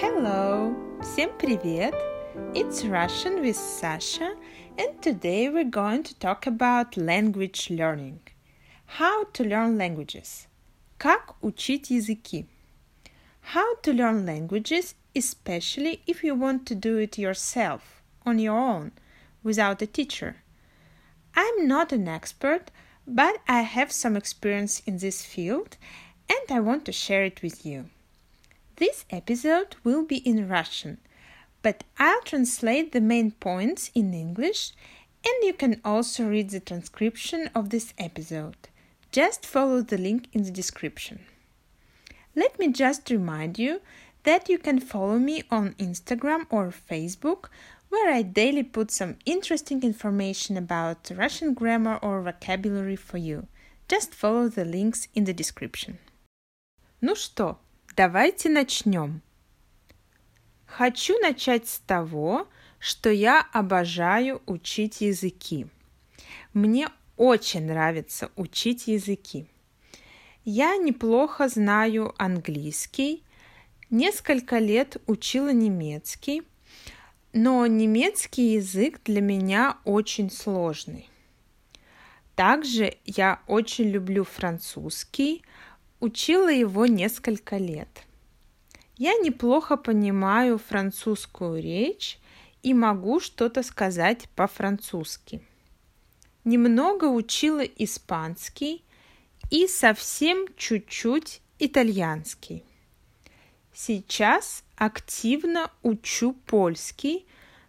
Hello! Всем привет! It's Russian with Sasha, and today we're going to talk about language learning. How to learn languages. Как учить языки. How to learn languages, especially if you want to do it yourself, on your own, without a teacher. I'm not an expert, but I have some experience in this field and I want to share it with you. This episode will be in Russian, but I'll translate the main points in English and you can also read the transcription of this episode. Just follow the link in the description. Let me just remind you that you can follow me on Instagram or Facebook, where I daily put some interesting information about Russian grammar or vocabulary for you. Just follow the links in the description. Ну что, Давайте начнем. Хочу начать с того, что я обожаю учить языки. Мне очень нравится учить языки. Я неплохо знаю английский, несколько лет учила немецкий, но немецкий язык для меня очень сложный. Также я очень люблю французский, Учила его несколько лет. Я неплохо понимаю французскую речь и могу что-то сказать по-французски. Немного учила испанский и совсем чуть-чуть итальянский. Сейчас активно учу польский,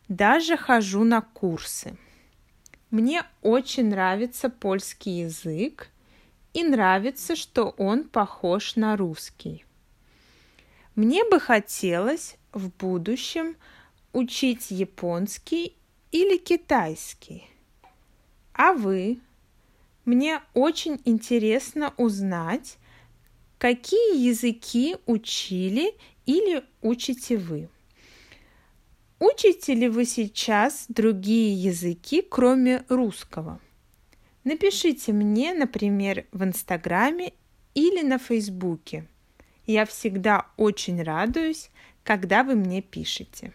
даже хожу на курсы. Мне очень нравится польский язык, и нравится, что он похож на русский. Мне бы хотелось в будущем учить японский или китайский. А вы? Мне очень интересно узнать, какие языки учили или учите вы. Учите ли вы сейчас другие языки, кроме русского? Напишите мне, например, в Инстаграме или на Фейсбуке. Я всегда очень радуюсь, когда вы мне пишете.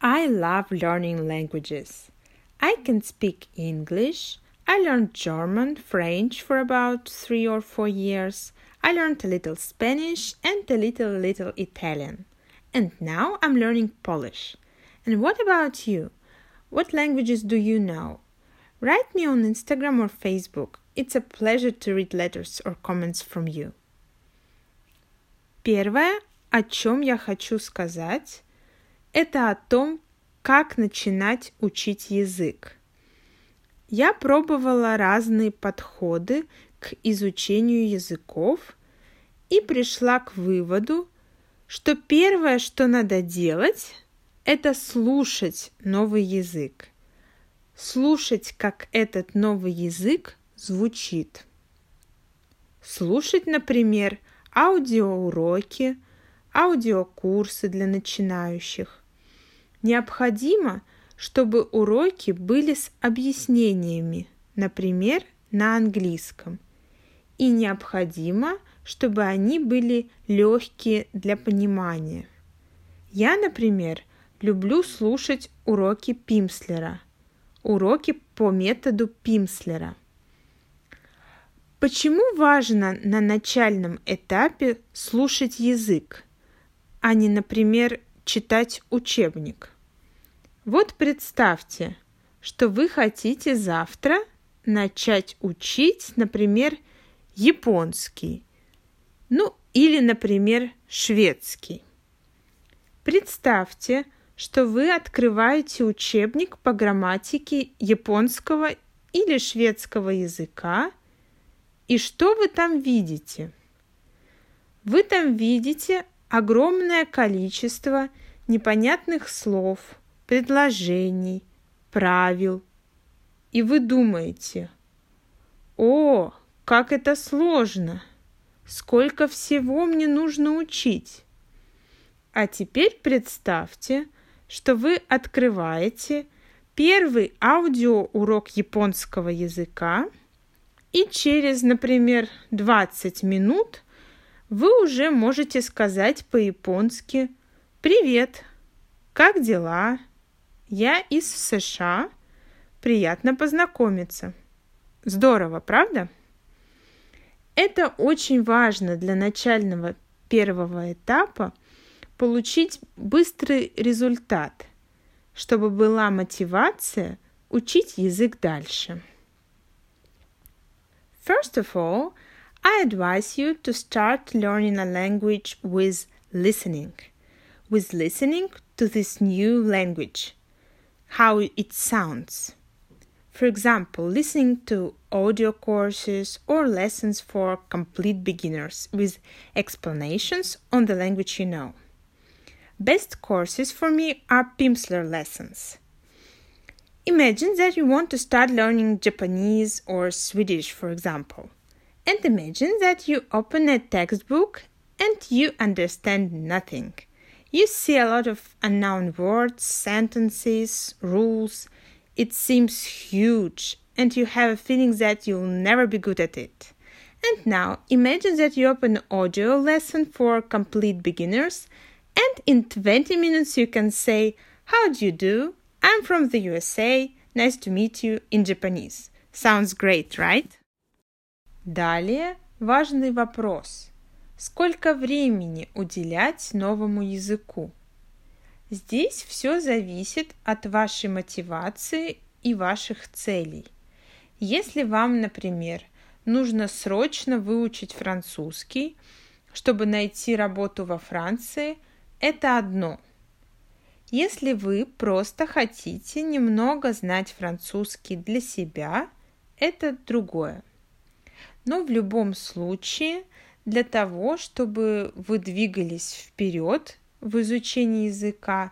I love learning languages. I can speak English. I learned German, French for about three or four years. I learned a little Spanish and a little, little Italian. And now I'm learning Polish. And what about you? What languages do you know? Write me on Instagram or Facebook. It's a pleasure to read letters or comments from you. Первое, о чем я хочу сказать, это о том, как начинать учить язык. Я пробовала разные подходы к изучению языков и пришла к выводу, что первое, что надо делать, это слушать новый язык слушать, как этот новый язык звучит. Слушать, например, аудиоуроки, аудиокурсы для начинающих. Необходимо, чтобы уроки были с объяснениями, например, на английском. И необходимо, чтобы они были легкие для понимания. Я, например, люблю слушать уроки Пимслера – уроки по методу Пимслера. Почему важно на начальном этапе слушать язык, а не, например, читать учебник? Вот представьте, что вы хотите завтра начать учить, например, японский, ну или, например, шведский. Представьте, что вы открываете учебник по грамматике японского или шведского языка, и что вы там видите? Вы там видите огромное количество непонятных слов, предложений, правил. И вы думаете, о, как это сложно! Сколько всего мне нужно учить! А теперь представьте, что вы открываете первый аудиоурок японского языка, и через, например, 20 минут вы уже можете сказать по-японски Привет! Как дела? Я из США. Приятно познакомиться. Здорово, правда? Это очень важно для начального первого этапа получить быстрый результат, чтобы была мотивация учить язык дальше. First of all, I advise you to start learning a language with listening. With listening to this new language, how it sounds. For example, listening to audio courses or lessons for complete beginners with explanations on the language you know. Best courses for me are Pimsleur lessons. Imagine that you want to start learning Japanese or Swedish, for example. And imagine that you open a textbook and you understand nothing. You see a lot of unknown words, sentences, rules, it seems huge and you have a feeling that you'll never be good at it. And now imagine that you open an audio lesson for complete beginners and in 20 minutes you can say, How do you do? I'm from the USA. Nice to meet you in Japanese. Sounds great, right? Далее важный вопрос. Сколько времени уделять новому языку? Здесь все зависит от вашей мотивации и ваших целей. Если вам, например, нужно срочно выучить французский, чтобы найти работу во Франции, это одно. Если вы просто хотите немного знать французский для себя, это другое. Но в любом случае, для того, чтобы вы двигались вперед в изучении языка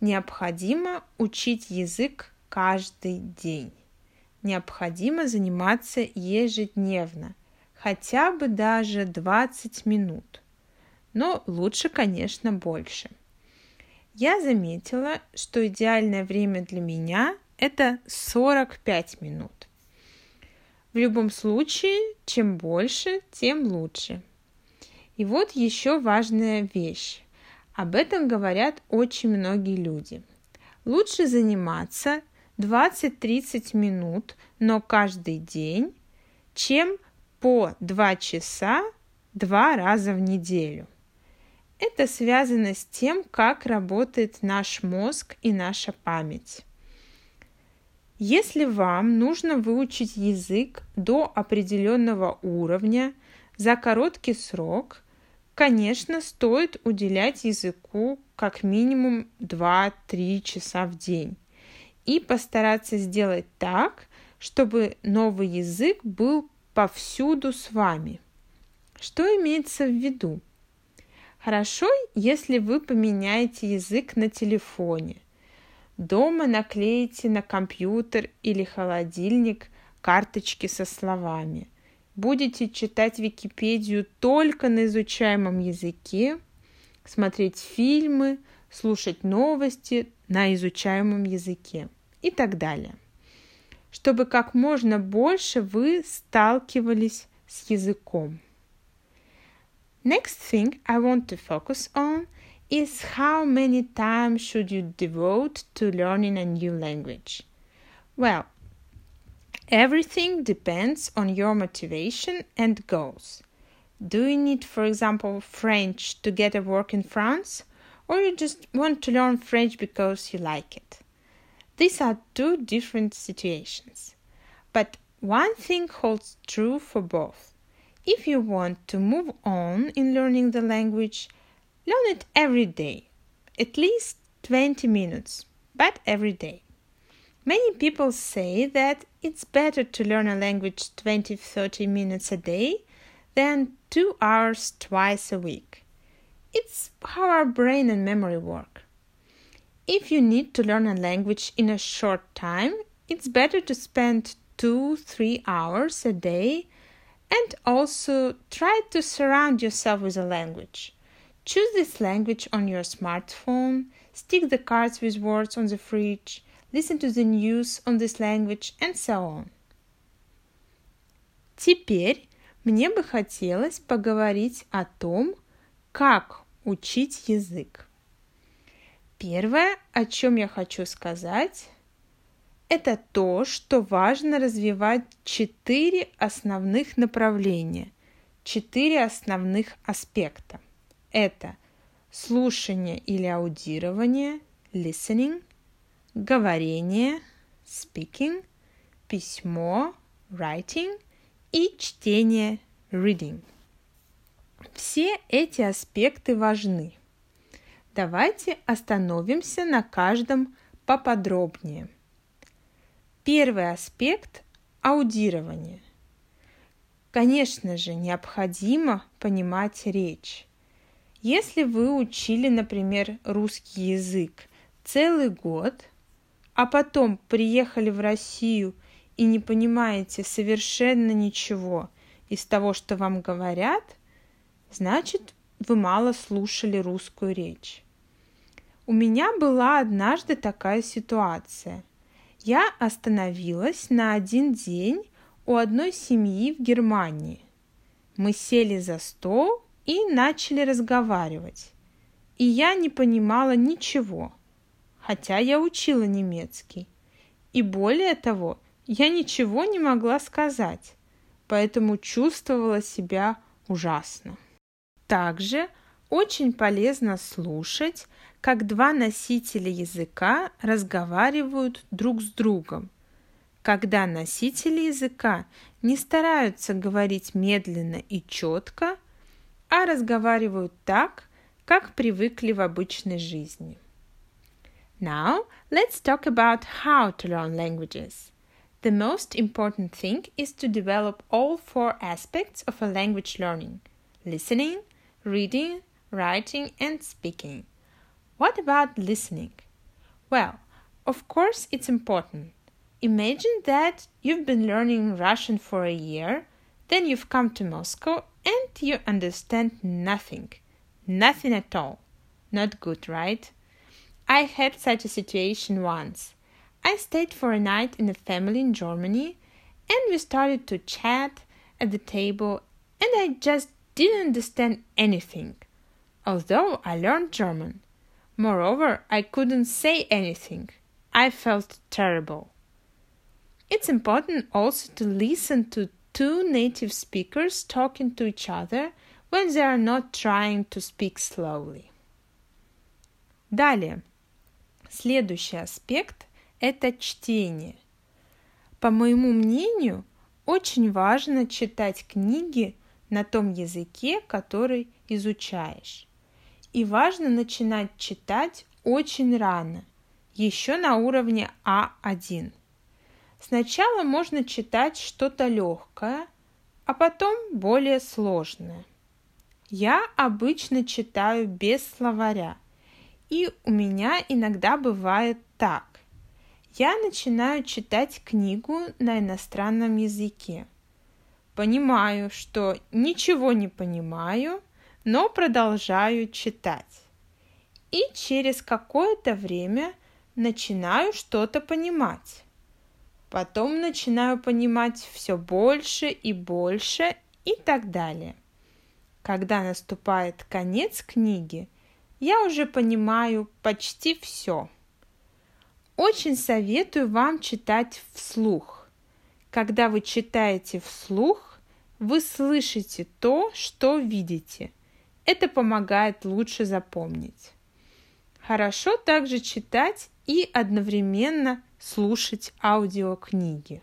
необходимо учить язык каждый день. Необходимо заниматься ежедневно, хотя бы даже 20 минут. Но лучше, конечно, больше. Я заметила, что идеальное время для меня – это 45 минут. В любом случае, чем больше, тем лучше. И вот еще важная вещь. Об этом говорят очень многие люди. Лучше заниматься 20-30 минут, но каждый день, чем по 2 часа два раза в неделю. Это связано с тем, как работает наш мозг и наша память. Если вам нужно выучить язык до определенного уровня за короткий срок – Конечно, стоит уделять языку как минимум 2-3 часа в день и постараться сделать так, чтобы новый язык был повсюду с вами. Что имеется в виду? Хорошо, если вы поменяете язык на телефоне. Дома наклеите на компьютер или холодильник карточки со словами будете читать Википедию только на изучаемом языке, смотреть фильмы, слушать новости на изучаемом языке и так далее, чтобы как можно больше вы сталкивались с языком. Next thing I want to focus on is how many times should you devote to learning a new language? Well, Everything depends on your motivation and goals. Do you need, for example, French to get a work in France? Or you just want to learn French because you like it? These are two different situations. But one thing holds true for both. If you want to move on in learning the language, learn it every day, at least 20 minutes, but every day. Many people say that it's better to learn a language 20 30 minutes a day than 2 hours twice a week. It's how our brain and memory work. If you need to learn a language in a short time, it's better to spend 2 3 hours a day and also try to surround yourself with a language. Choose this language on your smartphone, stick the cards with words on the fridge listen to the news on this language and so on. Теперь мне бы хотелось поговорить о том, как учить язык. Первое, о чем я хочу сказать, это то, что важно развивать четыре основных направления, четыре основных аспекта. Это слушание или аудирование, listening, говорение, speaking, письмо, writing и чтение, reading. Все эти аспекты важны. Давайте остановимся на каждом поподробнее – Первый аспект – аудирование. Конечно же, необходимо понимать речь. Если вы учили, например, русский язык целый год, а потом приехали в Россию и не понимаете совершенно ничего из того, что вам говорят, значит, вы мало слушали русскую речь. У меня была однажды такая ситуация – я остановилась на один день у одной семьи в Германии. Мы сели за стол и начали разговаривать. И я не понимала ничего, хотя я учила немецкий. И более того, я ничего не могла сказать, поэтому чувствовала себя ужасно. Также очень полезно слушать, как два носителя языка разговаривают друг с другом, когда носители языка не стараются говорить медленно и четко, а разговаривают так, как привыкли в обычной жизни. Now, let's talk about how to learn languages. The most important thing is to develop all four aspects of a language learning listening, reading, writing, and speaking. What about listening? Well, of course, it's important. Imagine that you've been learning Russian for a year, then you've come to Moscow and you understand nothing. Nothing at all. Not good, right? I had such a situation once. I stayed for a night in a family in Germany and we started to chat at the table and I just didn't understand anything although I learned German. Moreover, I couldn't say anything. I felt terrible. It's important also to listen to two native speakers talking to each other when they are not trying to speak slowly. Далее. Следующий аспект – это чтение. По моему мнению, очень важно читать книги на том языке, который изучаешь. И важно начинать читать очень рано, еще на уровне А1. Сначала можно читать что-то легкое, а потом более сложное. Я обычно читаю без словаря, и у меня иногда бывает так. Я начинаю читать книгу на иностранном языке. Понимаю, что ничего не понимаю – но продолжаю читать. И через какое-то время начинаю что-то понимать. Потом начинаю понимать все больше и больше и так далее. Когда наступает конец книги, я уже понимаю почти все. Очень советую вам читать вслух. Когда вы читаете вслух, вы слышите то, что видите – это помогает лучше запомнить. Хорошо также читать и одновременно слушать аудиокниги.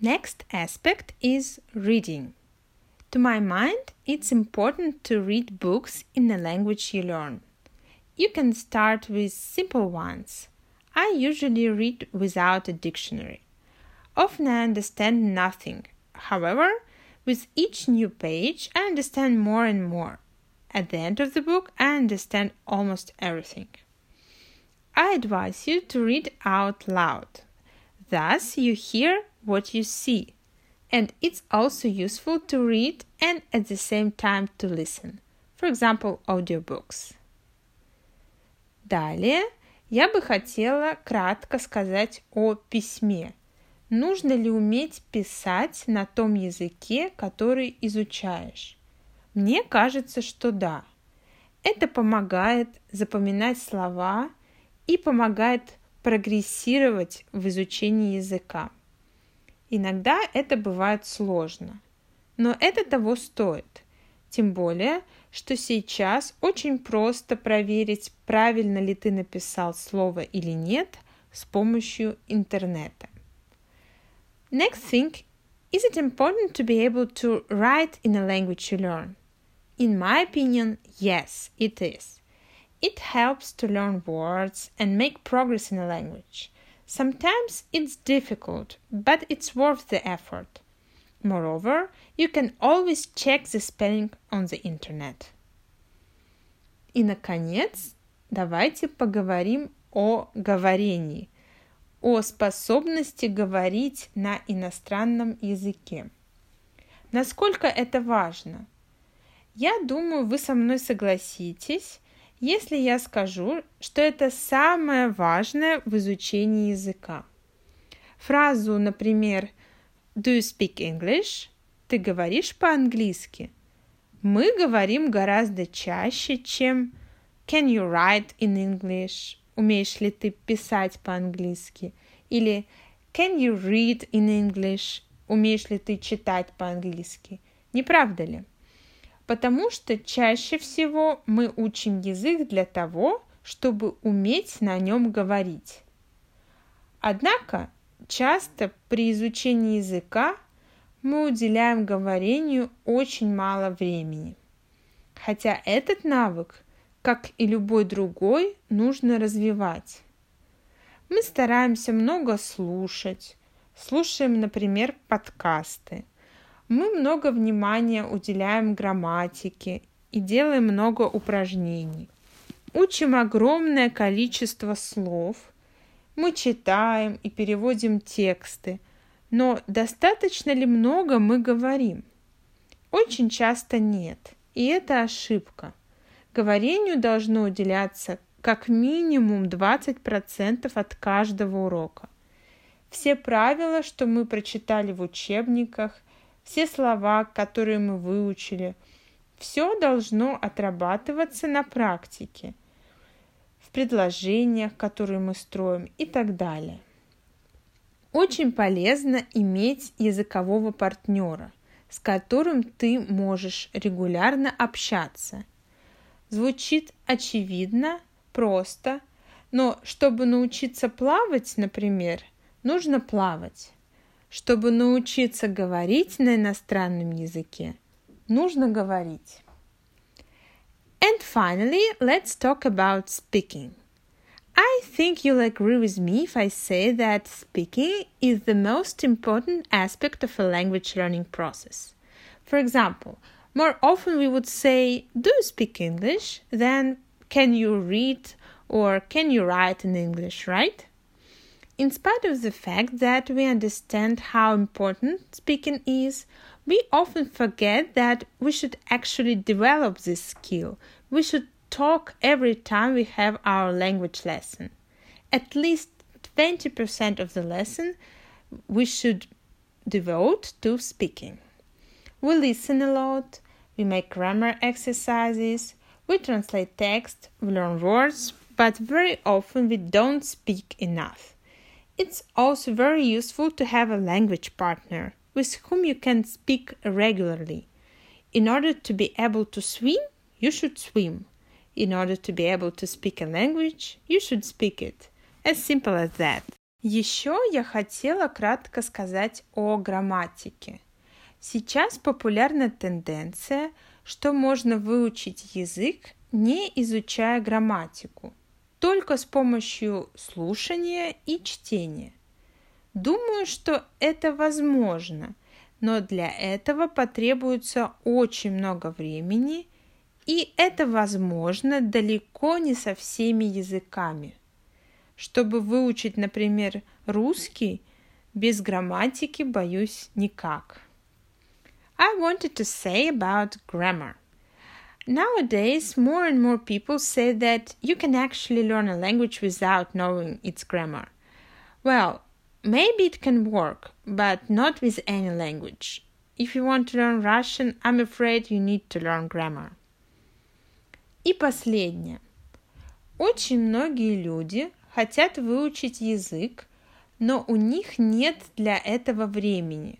Next aspect is reading. To my mind, it's important to read books in the language you learn. You can start with simple ones. I usually read without a dictionary. Often I understand nothing. However, with each new page, I understand more and more. At the end of the book, I understand almost everything. I advise you to read out loud. Thus, you hear what you see. And it's also useful to read and at the same time to listen. For example, audiobooks. Далее я бы хотела кратко сказать о письме. Нужно ли уметь писать на том языке, который изучаешь? Мне кажется, что да. Это помогает запоминать слова и помогает прогрессировать в изучении языка. Иногда это бывает сложно, но это того стоит. Тем более, что сейчас очень просто проверить, правильно ли ты написал слово или нет с помощью интернета. Next thing, is it important to be able to write in a language you learn? In my opinion, yes, it is. It helps to learn words and make progress in a language. Sometimes it's difficult, but it's worth the effort. Moreover, you can always check the spelling on the internet. И, наконец, давайте поговорим о говорении, о способности говорить на иностранном языке. Насколько это важно? Я думаю, вы со мной согласитесь, если я скажу, что это самое важное в изучении языка. Фразу, например, Do you speak English? Ты говоришь по-английски? Мы говорим гораздо чаще, чем Can you write in English? Умеешь ли ты писать по-английски? Или Can you read in English? Умеешь ли ты читать по-английски? Не правда ли? Потому что чаще всего мы учим язык для того, чтобы уметь на нем говорить. Однако часто при изучении языка мы уделяем говорению очень мало времени. Хотя этот навык, как и любой другой, нужно развивать. Мы стараемся много слушать, слушаем, например, подкасты – мы много внимания уделяем грамматике и делаем много упражнений. Учим огромное количество слов. Мы читаем и переводим тексты. Но достаточно ли много мы говорим? Очень часто нет. И это ошибка. Говорению должно уделяться как минимум 20% от каждого урока. Все правила, что мы прочитали в учебниках, все слова, которые мы выучили. Все должно отрабатываться на практике, в предложениях, которые мы строим и так далее. Очень полезно иметь языкового партнера, с которым ты можешь регулярно общаться. Звучит очевидно, просто, но чтобы научиться плавать, например, нужно плавать. Чтобы научиться говорить на иностранном языке, нужно говорить. And finally, let's talk about speaking. I think you'll agree with me if I say that speaking is the most important aspect of a language learning process. For example, more often we would say, Do you speak English? than Can you read or Can you write in English, right? In spite of the fact that we understand how important speaking is, we often forget that we should actually develop this skill. We should talk every time we have our language lesson. At least 20% of the lesson we should devote to speaking. We listen a lot, we make grammar exercises, we translate text, we learn words, but very often we don't speak enough. It's also very useful to have a language partner with whom you can speak regularly. In order to be able to swim, you should swim. In order to be able to speak a language, you should speak it. As simple as that. Еще я хотела кратко сказать о грамматике. Сейчас популярна тенденция, что можно выучить язык, не изучая грамматику – только с помощью слушания и чтения. Думаю, что это возможно, но для этого потребуется очень много времени, и это возможно далеко не со всеми языками. Чтобы выучить, например, русский, без грамматики, боюсь, никак. I wanted to say about grammar – Nowadays, more and more people say that you can actually learn a language without knowing its grammar. Well, maybe it can work, but not with any language. If you want to learn Russian, I'm afraid you need to learn grammar. И последнее. Очень многие люди хотят выучить язык, но у них нет для этого времени.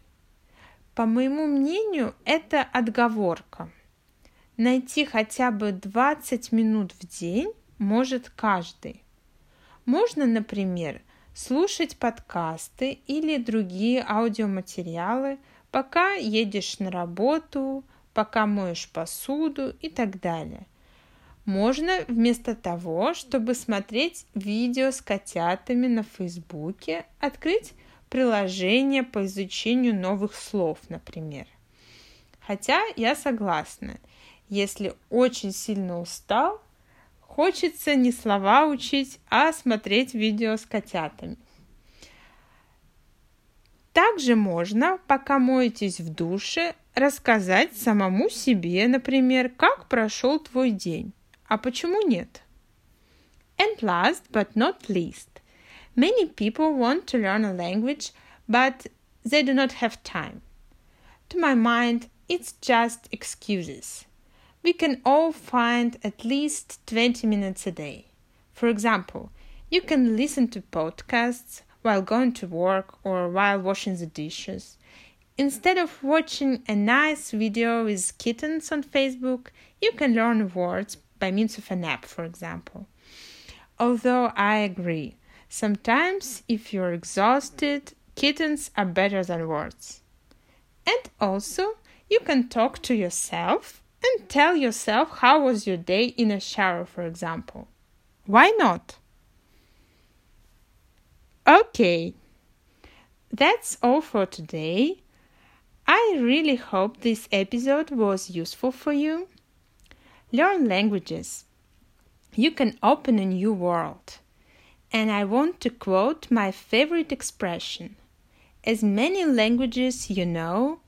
По моему мнению, это отговорка. Найти хотя бы 20 минут в день может каждый. Можно, например, слушать подкасты или другие аудиоматериалы, пока едешь на работу, пока моешь посуду и так далее. Можно вместо того, чтобы смотреть видео с котятами на Фейсбуке, открыть приложение по изучению новых слов, например. Хотя я согласна, если очень сильно устал, Хочется не слова учить, а смотреть видео с котятами. Также можно, пока моетесь в душе, рассказать самому себе, например, как прошел твой день. А почему нет? And last but not least, many people want to learn a language, but they do not have time. To my mind, it's just excuses we can all find at least 20 minutes a day. For example, you can listen to podcasts while going to work or while washing the dishes. Instead of watching a nice video with kittens on Facebook, you can learn words by means of an app, for example. Although I agree, sometimes if you're exhausted, kittens are better than words. And also, you can talk to yourself and tell yourself how was your day in a shower, for example. Why not? Okay, that's all for today. I really hope this episode was useful for you. Learn languages. You can open a new world. And I want to quote my favorite expression As many languages you know,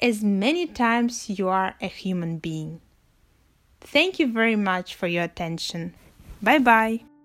as many times you are a human being. Thank you very much for your attention. Bye bye.